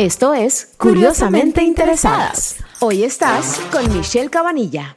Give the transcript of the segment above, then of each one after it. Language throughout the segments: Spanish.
Esto es Curiosamente Interesadas. Hoy estás con Michelle Cabanilla.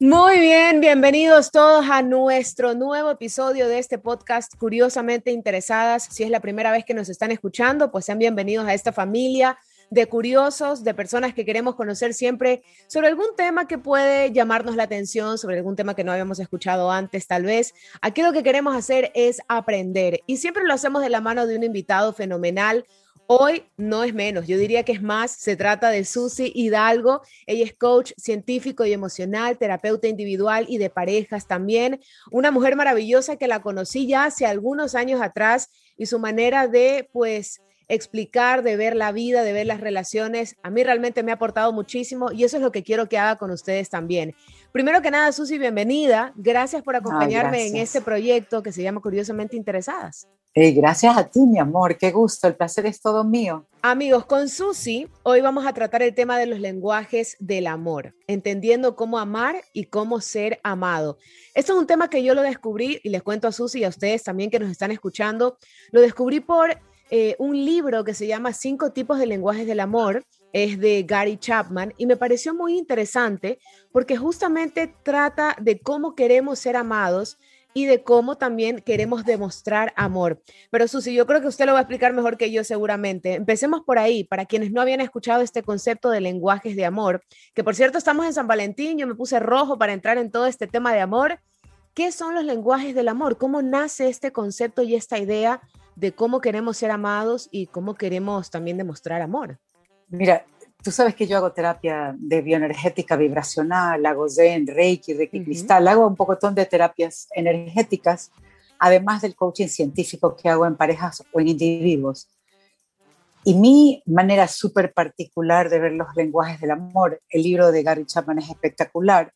Muy bien, bienvenidos todos a nuestro nuevo episodio de este podcast Curiosamente Interesadas. Si es la primera vez que nos están escuchando, pues sean bienvenidos a esta familia de curiosos, de personas que queremos conocer siempre sobre algún tema que puede llamarnos la atención, sobre algún tema que no habíamos escuchado antes tal vez. Aquí lo que queremos hacer es aprender y siempre lo hacemos de la mano de un invitado fenomenal. Hoy no es menos, yo diría que es más, se trata de Susi Hidalgo, ella es coach científico y emocional, terapeuta individual y de parejas también, una mujer maravillosa que la conocí ya hace algunos años atrás y su manera de pues explicar, de ver la vida, de ver las relaciones, a mí realmente me ha aportado muchísimo y eso es lo que quiero que haga con ustedes también. Primero que nada, Susi, bienvenida. Gracias por acompañarme en este proyecto que se llama Curiosamente Interesadas. gracias a ti, mi amor. Qué gusto. El placer es todo mío. Amigos, con Susi, hoy vamos a tratar el tema de los lenguajes del amor, entendiendo cómo amar y cómo ser amado. Esto es un tema que yo lo descubrí y les cuento a Susi y a ustedes también que nos están escuchando. Lo descubrí por eh, un libro que se llama Cinco tipos de lenguajes del amor, es de Gary Chapman, y me pareció muy interesante porque justamente trata de cómo queremos ser amados y de cómo también queremos demostrar amor. Pero Susi, yo creo que usted lo va a explicar mejor que yo seguramente. Empecemos por ahí, para quienes no habían escuchado este concepto de lenguajes de amor, que por cierto estamos en San Valentín, yo me puse rojo para entrar en todo este tema de amor. ¿Qué son los lenguajes del amor? ¿Cómo nace este concepto y esta idea de cómo queremos ser amados y cómo queremos también demostrar amor. Mira, tú sabes que yo hago terapia de bioenergética vibracional, hago Zen, Reiki, Reiki Cristal, hago un pocotón de terapias energéticas, además del coaching científico que hago en parejas o en individuos. Y mi manera súper particular de ver los lenguajes del amor, el libro de Gary Chapman es espectacular,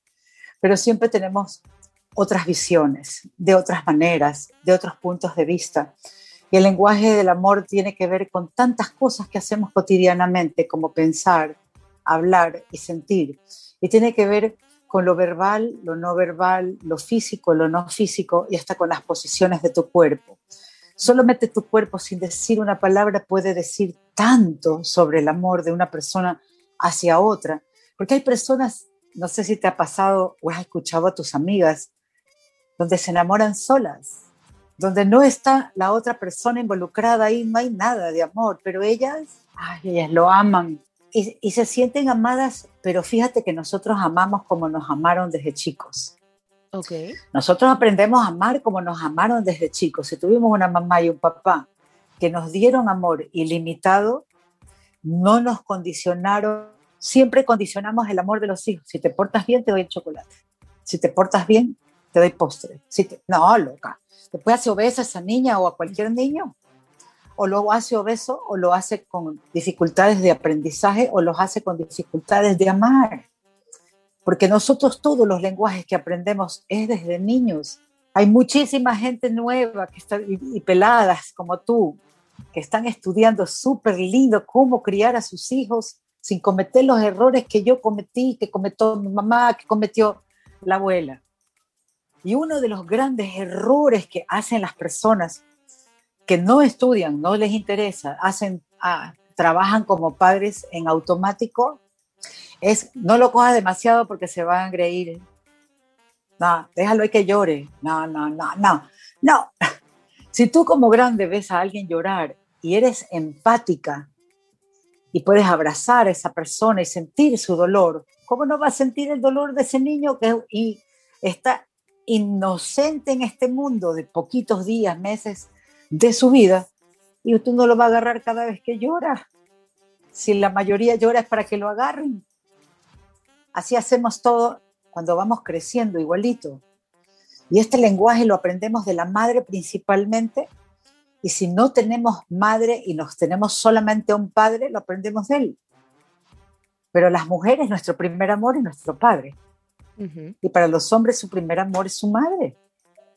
pero siempre tenemos otras visiones, de otras maneras, de otros puntos de vista. Y el lenguaje del amor tiene que ver con tantas cosas que hacemos cotidianamente, como pensar, hablar y sentir. Y tiene que ver con lo verbal, lo no verbal, lo físico, lo no físico y hasta con las posiciones de tu cuerpo. Solamente tu cuerpo sin decir una palabra puede decir tanto sobre el amor de una persona hacia otra. Porque hay personas, no sé si te ha pasado o has escuchado a tus amigas, donde se enamoran solas donde no está la otra persona involucrada ahí, no hay nada de amor, pero ellas, ellas lo aman y, se sienten amadas, pero fíjate que nosotros amamos como nos amaron desde chicos. Okay. Nosotros aprendemos a amar como nos amaron desde chicos. Si tuvimos una mamá y un papá que nos dieron amor ilimitado, no nos condicionaron, siempre condicionamos el amor de los hijos. Si te portas bien, te doy chocolate. Si te portas bien, te doy postre. Si no, loca. Después hace obesa a esa niña o a cualquier niño. O lo hace obeso o lo hace con dificultades de aprendizaje o los hace con dificultades de amar. Porque nosotros todos los lenguajes que aprendemos es desde niños. Hay muchísima gente nueva que está, y, peladas como tú que están estudiando súper lindo cómo criar a sus hijos sin cometer los errores que yo cometí, que cometió mi mamá, que cometió la abuela. Y uno de los grandes errores que hacen las personas que no estudian, no les interesa, hacen, ah, trabajan como padres en automático, es no lo coja demasiado porque se van a reír. No, déjalo hay que llore. No, no, no, no, no. Si tú como grande ves a alguien llorar y eres empática y puedes abrazar a esa persona y sentir su dolor, ¿cómo no vas a sentir el dolor de ese niño que y está inocente en este mundo de poquitos días, meses de su vida, y tú no lo va a agarrar cada vez que llora. Si la mayoría llora es para que lo agarren. Así hacemos todo cuando vamos creciendo igualito. Y este lenguaje lo aprendemos de la madre principalmente Y si no tenemos madre y nos tenemos solamente un padre, lo aprendemos de él. Pero las mujeres, nuestro primer amor es nuestro padre. Y para los hombres, su primer amor es su madre.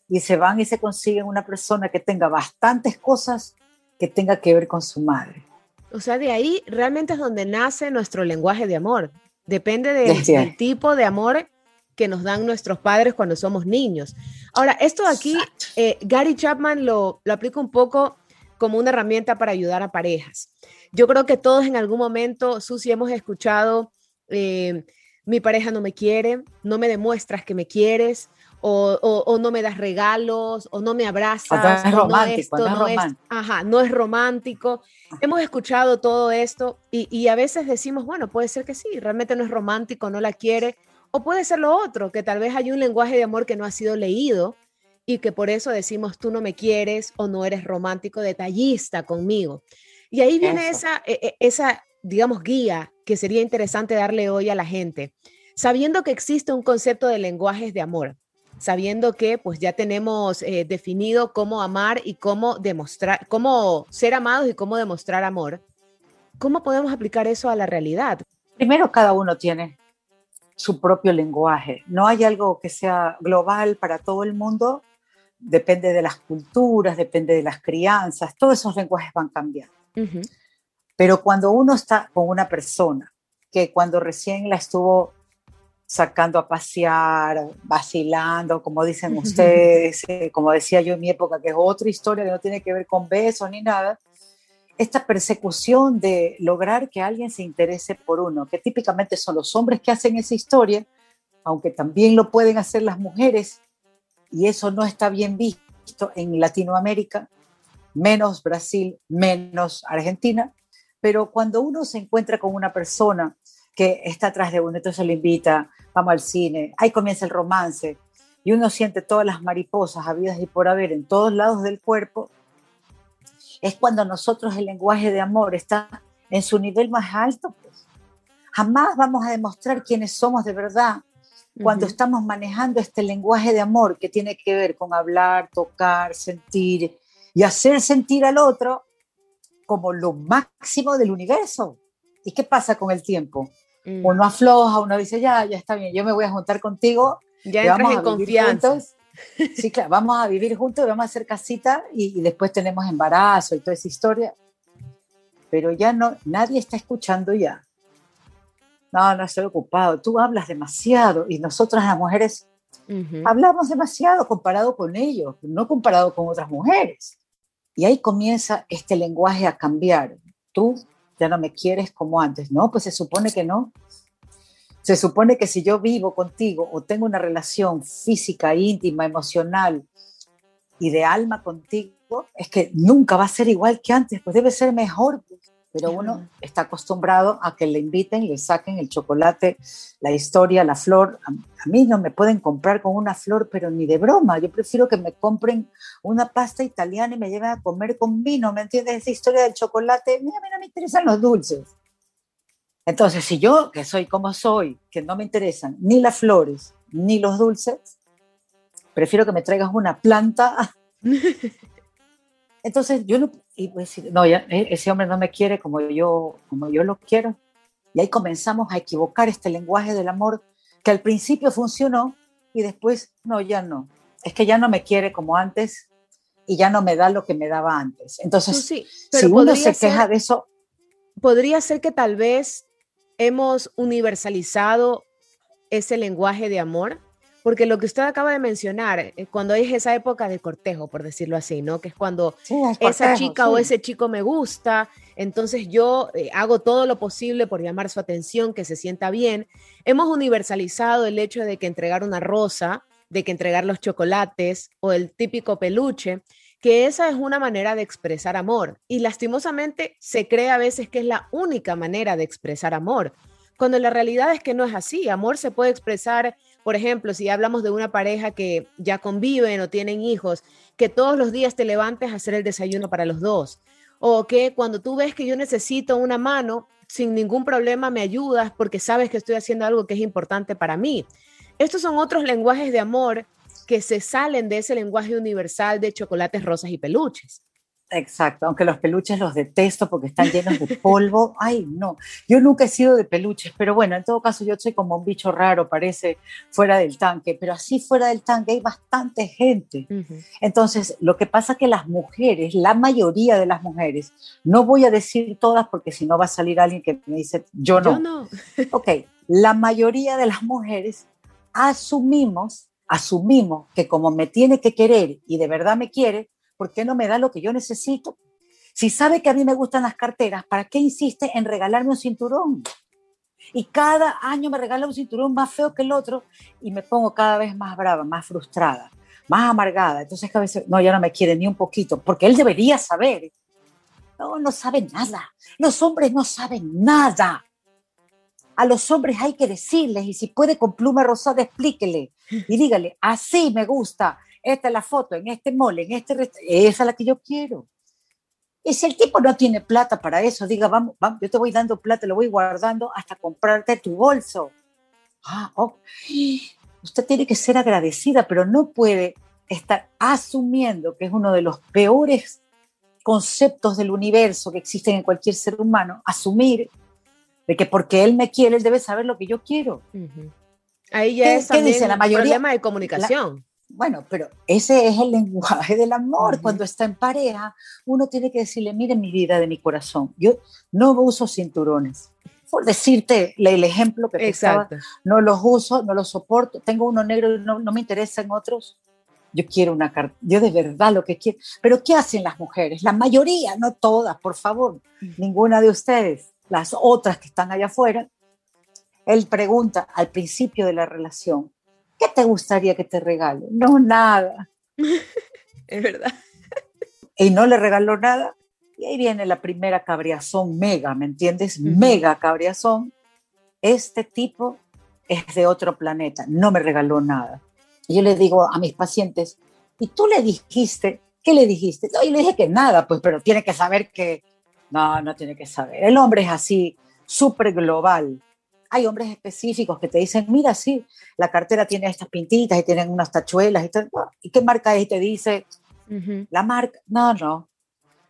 Y se van y se consiguen una persona que tenga bastantes cosas que tenga que ver con su madre. O sea, de ahí realmente es donde nace nuestro lenguaje de amor. Depende del tipo de amor que nos dan nuestros padres cuando somos niños. Ahora, esto aquí, eh, Gary Chapman lo, lo aplica un poco como una herramienta para ayudar a parejas. Yo creo que todos en algún momento, Susi, hemos escuchado, eh, mi pareja no me quiere, no me demuestras que me quieres, o, no me das regalos, o no me abrazas. no es romántico, no, es, ajá, no es romántico. Hemos escuchado todo esto y, y, a veces decimos, bueno, puede ser que sí, realmente no es romántico, no la quiere, o puede ser lo otro, que tal vez hay un lenguaje de amor que no ha sido leído y que por eso decimos tú no me quieres o no eres romántico, detallista conmigo. Y ahí viene esa, e, e, esa, digamos, guía que sería interesante darle hoy a la gente, sabiendo que existe un concepto de lenguajes de amor, sabiendo que pues ya tenemos eh, definido cómo amar y cómo demostrar, cómo ser amados y cómo demostrar amor. ¿Cómo podemos aplicar eso a la realidad? Primero, cada uno tiene su propio lenguaje. No hay algo que sea global para todo el mundo. Depende de las culturas, depende de las crianzas. Todos esos lenguajes van cambiando. Pero cuando uno está con una persona que cuando recién la estuvo sacando a pasear, vacilando, como dicen ustedes, eh, como decía yo en mi época, que es otra historia que no tiene que ver con besos ni nada, esta persecución de lograr que alguien se interese por uno, que típicamente son los hombres que hacen esa historia, aunque también lo pueden hacer las mujeres, y eso no está bien visto en Latinoamérica, menos Brasil, menos Argentina, pero cuando uno se encuentra con una persona que está atrás de uno, entonces lo invita, vamos al cine, ahí comienza el romance, y uno siente todas las mariposas habidas y por haber en todos lados del cuerpo, es cuando nosotros el lenguaje de amor está en su nivel más alto, pues. Jamás vamos a demostrar quiénes somos de verdad cuando estamos manejando este lenguaje de amor que tiene que ver con hablar, tocar, sentir y hacer sentir al otro como lo máximo del universo. ¿Y qué pasa con el tiempo? Mm. Uno afloja, uno dice, ya, ya está bien, yo me voy a juntar contigo. Ya entras en confianza. Sí, claro, vamos a vivir juntos, vamos a hacer casita y, después tenemos embarazo y toda esa historia. Pero ya no, nadie está escuchando ya. No, no estoy ocupado, tú hablas demasiado y nosotras las mujeres hablamos demasiado comparado con ellos, no comparado con otras mujeres. Y ahí comienza este lenguaje a cambiar. Tú ya no me quieres como antes. No, pues se supone que no. Se supone que si yo vivo contigo o tengo una relación física, íntima, emocional y de alma contigo, es que nunca va a ser igual que antes, pues debe ser mejor. Pero uno está acostumbrado a que le inviten, le saquen el chocolate, la historia, la flor. A, mí no me pueden comprar con una flor, pero ni de broma. Yo prefiero que me compren una pasta italiana y me lleven a comer con vino. ¿Me entiendes? Esa historia del chocolate, mira, a mí no me interesan los dulces. Entonces, si yo, que soy como soy, que no me interesan ni las flores ni los dulces, prefiero que me traigas una planta. Entonces, yo no, y decir, no, ya, e, ese hombre no me quiere como yo, como yo lo quiero. Y ahí comenzamos a equivocar este lenguaje del amor que al principio funcionó y después, no, ya no. Es que ya no me quiere como antes y ya no me da lo que me daba antes. Entonces, sí, si uno se queja de eso... Podría ser que tal vez hemos universalizado ese lenguaje de amor? Porque lo que usted acaba de mencionar, eh, cuando es esa época de cortejo, por decirlo así, ¿no? Que es cuando esa chica o ese chico me gusta, entonces yo eh, hago todo lo posible por llamar su atención, que se sienta bien. Hemos universalizado el hecho de que entregar una rosa, de que entregar los chocolates o el típico peluche, que esa es una manera de expresar amor. Y lastimosamente se cree a veces que es la única manera de expresar amor, cuando la realidad es que no es así. Amor se puede expresar, por ejemplo, si hablamos de una pareja que ya conviven o tienen hijos, que todos los días te levantes a hacer el desayuno para los dos. O que cuando tú ves que yo necesito una mano, sin ningún problema me ayudas porque sabes que estoy haciendo algo que es importante para mí. Estos son otros lenguajes de amor que se salen de ese lenguaje universal de chocolates, rosas y peluches. Exacto, aunque los peluches los detesto porque están llenos de polvo. Ay, no, yo nunca he sido de peluches, pero bueno, en todo caso yo soy como un bicho raro, parece fuera del tanque, pero así fuera del tanque hay bastante gente. Entonces, lo que pasa es que las mujeres, la mayoría de las mujeres, no voy a decir todas porque si no va a salir alguien que me dice, yo no. Yo no. ok, la mayoría de las mujeres asumimos, asumimos que como me tiene que querer y de verdad me quiere, ¿por qué no me da lo que yo necesito? Si sabe que a mí me gustan las carteras, ¿para qué insiste en regalarme un cinturón? Y cada año me regala un cinturón más feo que el otro y me pongo cada vez más brava, más frustrada, más amargada. Entonces a veces, no, ya no me quiere ni un poquito, porque él debería saber. No, no sabe nada. Los hombres no saben nada. A los hombres hay que decirles y si puede con pluma rosada explíquele y dígale, así me gusta, esta es la foto, en este mole, en este esa es la que yo quiero. Y si el tipo no tiene plata para eso, diga, vamos, vamos, yo te voy dando plata, lo voy guardando hasta comprarte tu bolso. Ah, oh, usted tiene que ser agradecida, pero no puede estar asumiendo que es uno de los peores conceptos del universo que existen en cualquier ser humano, asumir de que porque él me quiere, él debe saber lo que yo quiero. Ahí ya es también dice? La mayoría, problema de comunicación. Bueno, pero ese es el lenguaje del amor. Cuando está en pareja, uno tiene que decirle, mire mi vida de mi corazón, yo no uso cinturones. Por decirte el ejemplo que Exacto. no los uso, no los soporto, tengo uno negro y no, no me interesan otros. Yo quiero una carta, yo de verdad lo que quiero. Pero ¿qué hacen las mujeres? La mayoría, no todas, por favor, ninguna de ustedes, las otras que están allá afuera. Él pregunta al principio de la relación, ¿qué te gustaría que te regale? No, nada. es verdad. Y no le regaló nada. Y ahí viene la primera cabriazón mega, ¿me entiendes? Mega cabriazón. Este tipo es de otro planeta, no me regaló nada. Y yo le digo a mis pacientes, ¿y tú le dijiste? ¿Qué le dijiste? No, y le dije que nada, pues, pero tiene que saber que... No, no tiene que saber. El hombre es así, súper global hay hombres específicos que te dicen, mira, sí, la cartera tiene estas pintitas y tienen unas tachuelas y todo. ¿Y qué marca es? Y te dice, la marca, no, no.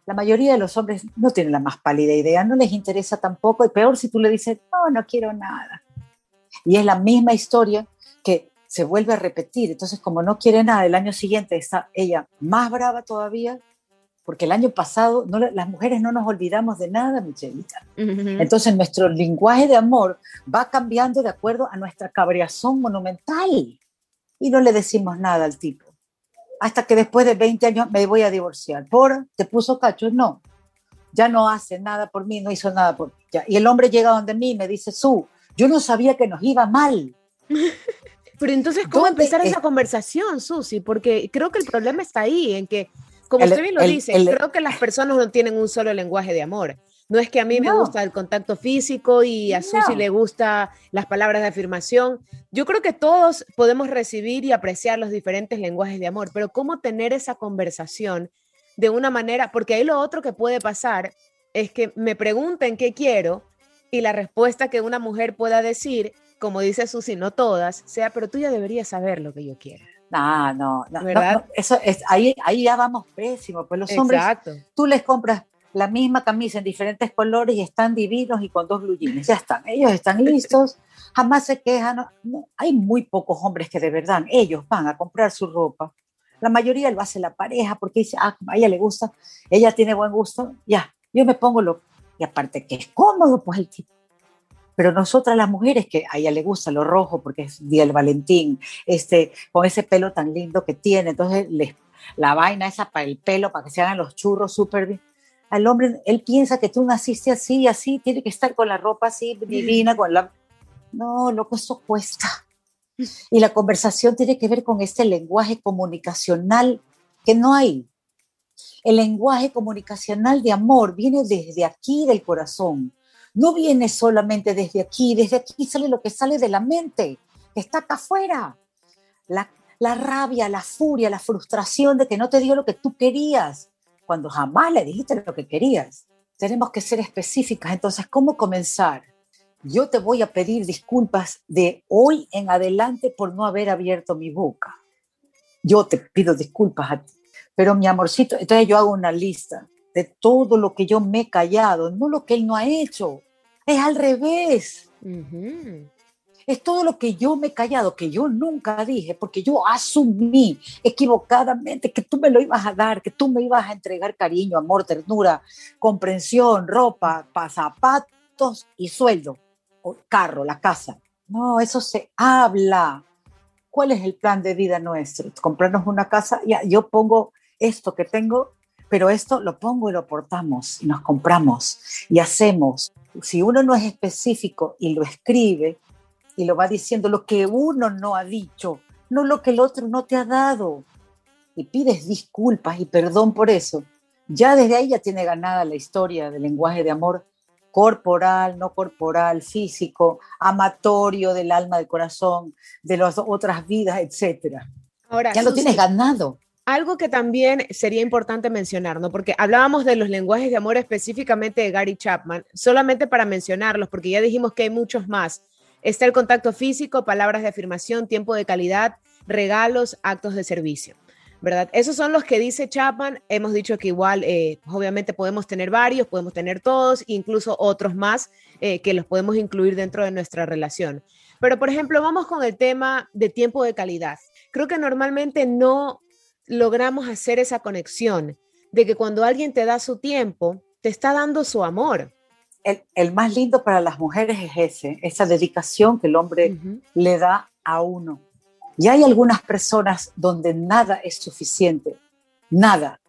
La mayoría de los hombres no tienen la más pálida idea, no les interesa tampoco, y peor si tú le dices, no, no quiero nada. Y es la misma historia que se vuelve a repetir. Entonces, como no quiere nada, el año siguiente está ella más brava todavía porque el año pasado las mujeres no nos olvidamos de nada, Michelita. Entonces nuestro lenguaje de amor va cambiando de acuerdo a nuestra cabreazón monumental y no le decimos nada al tipo. Hasta que después de 20 años me voy a divorciar. ¿Por? ¿Te puso cacho? No. Ya no hace nada por mí, no hizo nada por mí. Y el hombre llega donde mí y me dice, Su, yo no sabía que nos iba mal. Pero entonces, ¿cómo empezar esa conversación, Susi? Porque creo que el problema está ahí, en que como usted bien lo dice, creo que las personas no tienen un solo lenguaje de amor. No es que a mí me gusta el contacto físico y a Susi le gusta las palabras de afirmación. Yo creo que todos podemos recibir y apreciar los diferentes lenguajes de amor, pero cómo tener esa conversación de una manera, porque ahí lo otro que puede pasar es que me pregunten qué quiero y la respuesta que una mujer pueda decir, como dice Susi, no todas, sea, pero tú ya deberías saber lo que yo quiero. No, no, no, ¿verdad? eso es, ahí, ahí ya vamos pésimo. Pues los hombres, tú les compras la misma camisa en diferentes colores y están divinos y con dos blue ya están, ellos están listos, jamás se quejan. hay muy pocos hombres que de verdad, ellos van a comprar su ropa. La mayoría lo hace la pareja porque dice, ah, a ella le gusta, ella tiene buen gusto, ya, yo me pongo lo. Y aparte que es cómodo, pues el tipo pero nosotras las mujeres, que a ella le gusta lo rojo porque es Día del Valentín, este, con ese pelo tan lindo que tiene, entonces les, la vaina esa para el pelo, para que se hagan los churros súper bien. Al hombre, él piensa que tú naciste así, y así, tiene que estar con la ropa así divina, con la... No, loco, eso cuesta. Y la conversación tiene que ver con este lenguaje comunicacional que no hay. El lenguaje comunicacional de amor viene desde aquí del corazón no viene solamente desde aquí, desde aquí sale lo que sale de la mente, que está acá afuera. La, rabia, la furia, la frustración de que no te dio lo que tú querías, cuando jamás le dijiste lo que querías. Tenemos que ser específicas. Entonces, ¿cómo comenzar? Yo te voy a pedir disculpas de hoy en adelante por no haber abierto mi boca. Yo te pido disculpas a ti. Pero mi amorcito, entonces yo hago una lista de todo lo que yo me he callado, no lo que él no ha hecho. Es al revés. Es todo lo que yo me he callado, que yo nunca dije, porque yo asumí equivocadamente que tú me lo ibas a dar, que tú me ibas a entregar cariño, amor, ternura, comprensión, ropa, zapatos y sueldo, o carro, la casa. No, eso se habla. ¿Cuál es el plan de vida nuestro? Comprarnos una casa, ya, yo pongo esto que tengo pero esto lo pongo y lo portamos y nos compramos y hacemos. Si uno no es específico y lo escribe y lo va diciendo lo que uno no ha dicho, no lo que el otro no te ha dado, y pides disculpas y perdón por eso, ya desde ahí ya tiene ganada la historia del lenguaje de amor corporal, no corporal, físico, amatorio del alma, del corazón, de las otras vidas, etc. Ahora, ya lo tienes ganado. Algo que también sería importante mencionar, ¿no? Porque hablábamos de los lenguajes de amor específicamente de Gary Chapman, solamente para mencionarlos, porque ya dijimos que hay muchos más. Está el contacto físico, palabras de afirmación, tiempo de calidad, regalos, actos de servicio, ¿verdad? Esos son los que dice Chapman. Hemos dicho que igual, eh, obviamente podemos tener varios, podemos tener todos, incluso otros más eh, que los podemos incluir dentro de nuestra relación. Pero, por ejemplo, vamos con el tema de tiempo de calidad. Creo que normalmente no logramos hacer esa conexión de que cuando alguien te da su tiempo, te está dando su amor. El, más lindo para las mujeres es ese, esa dedicación que el hombre le da a uno. Y hay algunas personas donde nada es suficiente, nada.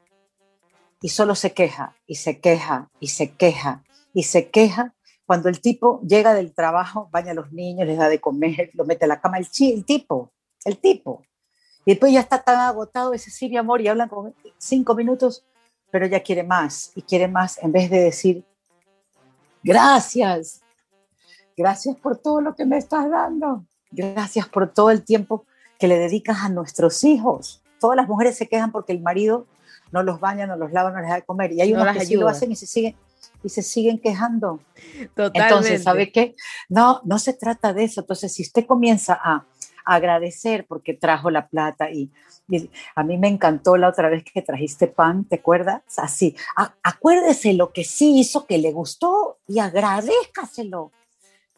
Y solo se queja, y se queja, y se queja, y se queja. Cuando el tipo llega del trabajo, baña a los niños, les da de comer, lo mete a la cama, el, el tipo, el tipo. Y después ya está tan agotado ese sí, mi amor, y hablan con cinco minutos, pero ella quiere más y quiere más en vez de decir, gracias, gracias por todo lo que me estás dando, gracias por todo el tiempo que le dedicas a nuestros hijos. Todas las mujeres se quejan porque el marido no los baña, no los lava, no les da de comer. Y hay unos que sí lo hacen y se siguen, y se siguen quejando. Totalmente. Entonces, ¿sabe qué? No, no se trata de eso. Entonces, si usted comienza a agradecer porque trajo la plata y, a mí me encantó la otra vez que trajiste pan, ¿te acuerdas? Así, acuérdese lo que sí hizo que le gustó y agradezcaselo.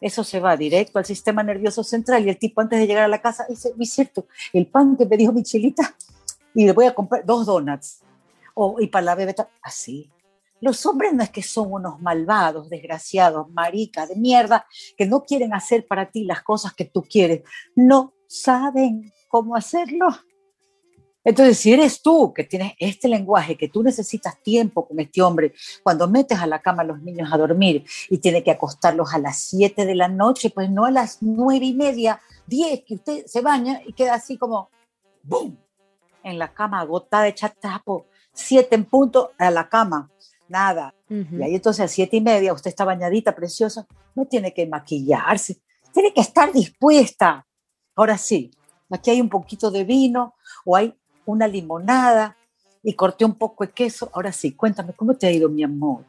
Eso se va directo al sistema nervioso central y el tipo antes de llegar a la casa dice, es cierto, el pan que me dijo mi chilita y le voy a comprar dos donuts. O, y para la bebé, así. Los hombres no es que son unos malvados, desgraciados, maricas, de mierda, que no quieren hacer para ti las cosas que tú quieres. No, saben cómo hacerlo. Entonces, si eres tú que tienes este lenguaje, que tú necesitas tiempo con este hombre, cuando metes a la cama a los niños a dormir y tiene que acostarlos a las 7 de la noche, pues no a las nueve y media, 10, que usted se baña y queda así como, ¡boom! En la cama, agotada, hecha tapo, 7 en punto a la cama, nada. Y ahí entonces a siete y media usted está bañadita, preciosa, no tiene que maquillarse, tiene que estar dispuesta Ahora sí, aquí hay un poquito de vino o hay una limonada y corté un poco de queso. Ahora sí, cuéntame, ¿cómo te ha ido, mi amor?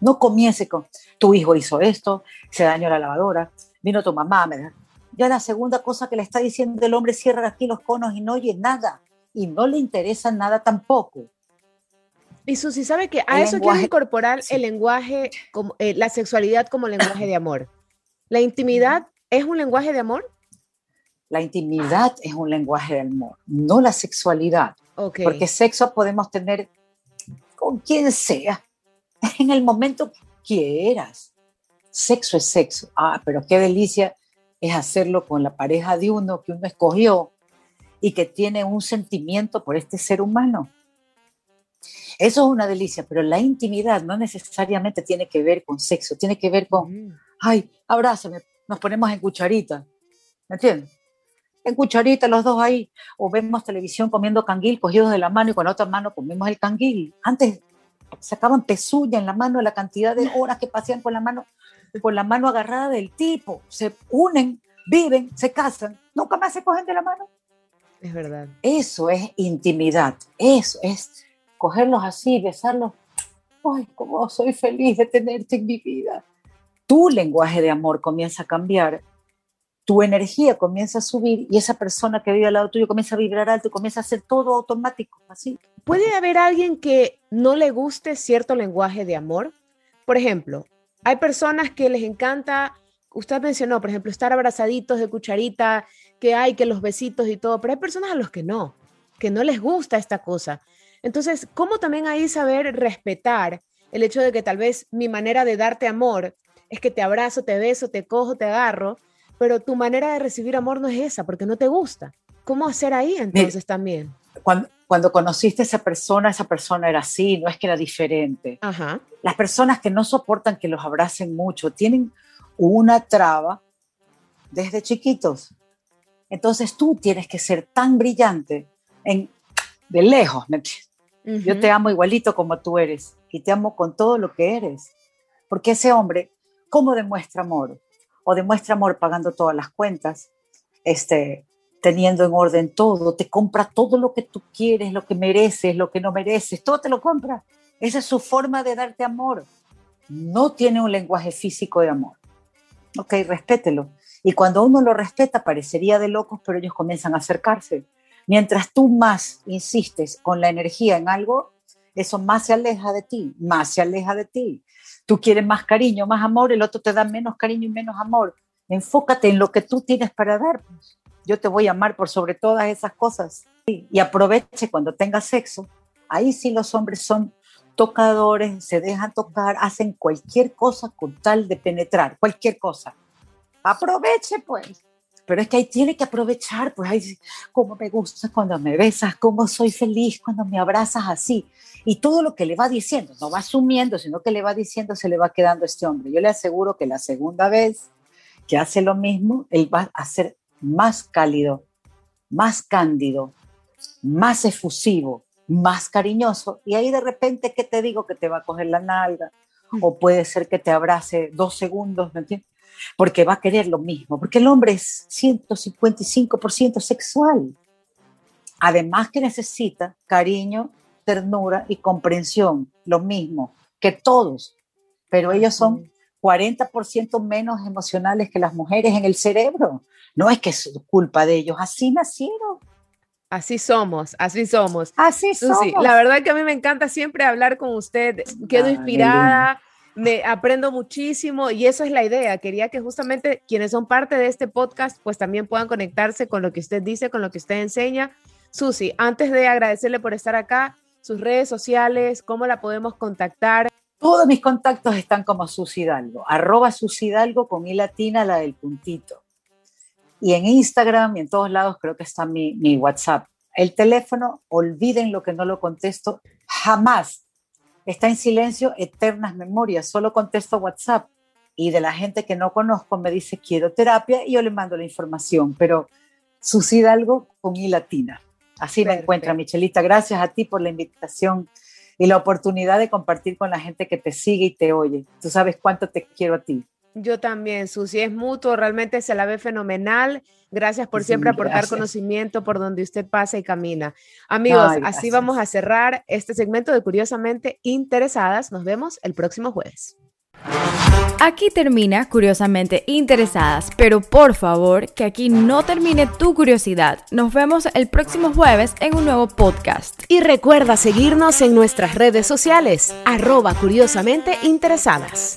No comience con, tu hijo hizo esto, se dañó la lavadora, vino tu mamá, me ya la segunda cosa que le está diciendo el hombre, cierra aquí los conos y no oye nada. Y no le interesa nada tampoco. Y Susi, ¿sabe que a eso quiere incorporar el lenguaje, como, eh, la sexualidad como lenguaje de amor? ¿La intimidad es un lenguaje de amor? La intimidad es un lenguaje del amor, no la sexualidad. Porque sexo podemos tener con quien sea, en el momento que quieras. Sexo es sexo. Ah, pero qué delicia es hacerlo con la pareja de uno que uno escogió y que tiene un sentimiento por este ser humano. Eso es una delicia, pero la intimidad no necesariamente tiene que ver con sexo, tiene que ver con, mm. ay, abrázame, nos ponemos en cucharita, ¿me entiendes? En cucharita los dos ahí, o vemos televisión comiendo canguil cogidos de la mano y con la otra mano comemos el canguil. Antes sacaban pezuña en la mano la cantidad de horas que pasean con la mano, con la mano agarrada del tipo, se unen, viven, se casan, nunca más se cogen de la mano. Es verdad. Eso es intimidad, eso es cogerlos así, besarlos. Ay, cómo soy feliz de tenerte en mi vida. Tu lenguaje de amor comienza a cambiar tu energía comienza a subir y esa persona que vive al lado tuyo comienza a vibrar alto y comienza a hacer todo automático, así. ¿Puede haber alguien que no le guste cierto lenguaje de amor? Por ejemplo, hay personas que les encanta, usted mencionó, por ejemplo, estar abrazaditos de cucharita, que hay que los besitos y todo, pero hay personas a los que no, que no les gusta esta cosa. Entonces, ¿cómo también ahí saber respetar el hecho de que tal vez mi manera de darte amor es que te abrazo, te beso, te cojo, te agarro, pero tu manera de recibir amor no es esa, porque no te gusta. ¿Cómo hacer ahí entonces también? Cuando, cuando conociste a esa persona, esa persona era así, no es que era diferente. Ajá. Las personas que no soportan que los abracen mucho tienen una traba desde chiquitos. Entonces tú tienes que ser tan brillante en, de lejos. ¿me Yo te amo igualito como tú eres y te amo con todo lo que eres. Porque ese hombre, ¿cómo demuestra amor? O demuestra amor pagando todas las cuentas, este, teniendo en orden todo, te compra todo lo que tú quieres, lo que mereces, lo que no mereces, todo te lo compra. Esa es su forma de darte amor. No tiene un lenguaje físico de amor. Ok, respételo. Y cuando uno lo respeta, parecería de locos, pero ellos comienzan a acercarse. Mientras tú más insistes con la energía en algo, eso más se aleja de ti, más se aleja de ti tú quieres más cariño, más amor, el otro te da menos cariño y menos amor. Enfócate en lo que tú tienes para dar. Yo te voy a amar por sobre todas esas cosas. Y aproveche cuando tengas sexo. Ahí sí los hombres son tocadores, se dejan tocar, hacen cualquier cosa con tal de penetrar, cualquier cosa. Aproveche pues. Pero es que ahí tiene que aprovechar, pues ahí, cómo me gusta cuando me besas, cómo soy feliz cuando me abrazas así. Y todo lo que le va diciendo, no va asumiendo, sino que le va diciendo, se le va quedando a este hombre. Yo le aseguro que la segunda vez que hace lo mismo, él va a ser más cálido, más cándido, más efusivo, más cariñoso. Y ahí de repente, ¿qué te digo? Que te va a coger la nalga. O puede ser que te abrace dos segundos, ¿me entiendes? Porque va a querer lo mismo, porque el hombre es 155% sexual. Además que necesita cariño, ternura y comprensión, lo mismo que todos, pero ellos son 40% menos emocionales que las mujeres en el cerebro. No es que es culpa de ellos, así nacieron. Así somos, así somos. Así somos. la verdad que a mí me encanta siempre hablar con usted. Quedo inspirada me aprendo muchísimo y eso es la idea. Quería que justamente quienes son parte de este podcast pues también puedan conectarse con lo que usted dice, con lo que usted enseña. Susi, antes de agradecerle por estar acá, sus redes sociales, cómo la podemos contactar. Todos mis contactos están como Susi Hidalgo, arroba Susi Hidalgo con i latina, la del puntito. Y en Instagram y en todos lados creo que está mi WhatsApp. El teléfono, olviden lo que no lo contesto jamás está en silencio eternas memorias, solo contesto WhatsApp y de la gente que no conozco me dice quiero terapia y yo le mando la información, pero sucede algo con I latina. Así me encuentra Michelita. Gracias a ti por la invitación y la oportunidad de compartir con la gente que te sigue y te oye. Tú sabes cuánto te quiero a ti. Yo también, Susi, es mutuo, realmente se la ve fenomenal. Gracias por siempre aportar conocimiento por donde usted pasa y camina. Amigos, así vamos a cerrar este segmento de Curiosamente Interesadas. Nos vemos el próximo jueves. Aquí termina Curiosamente Interesadas, pero por favor que aquí no termine tu curiosidad. Nos vemos el próximo jueves en un nuevo podcast. Y recuerda seguirnos en nuestras redes sociales, arroba curiosamente interesadas.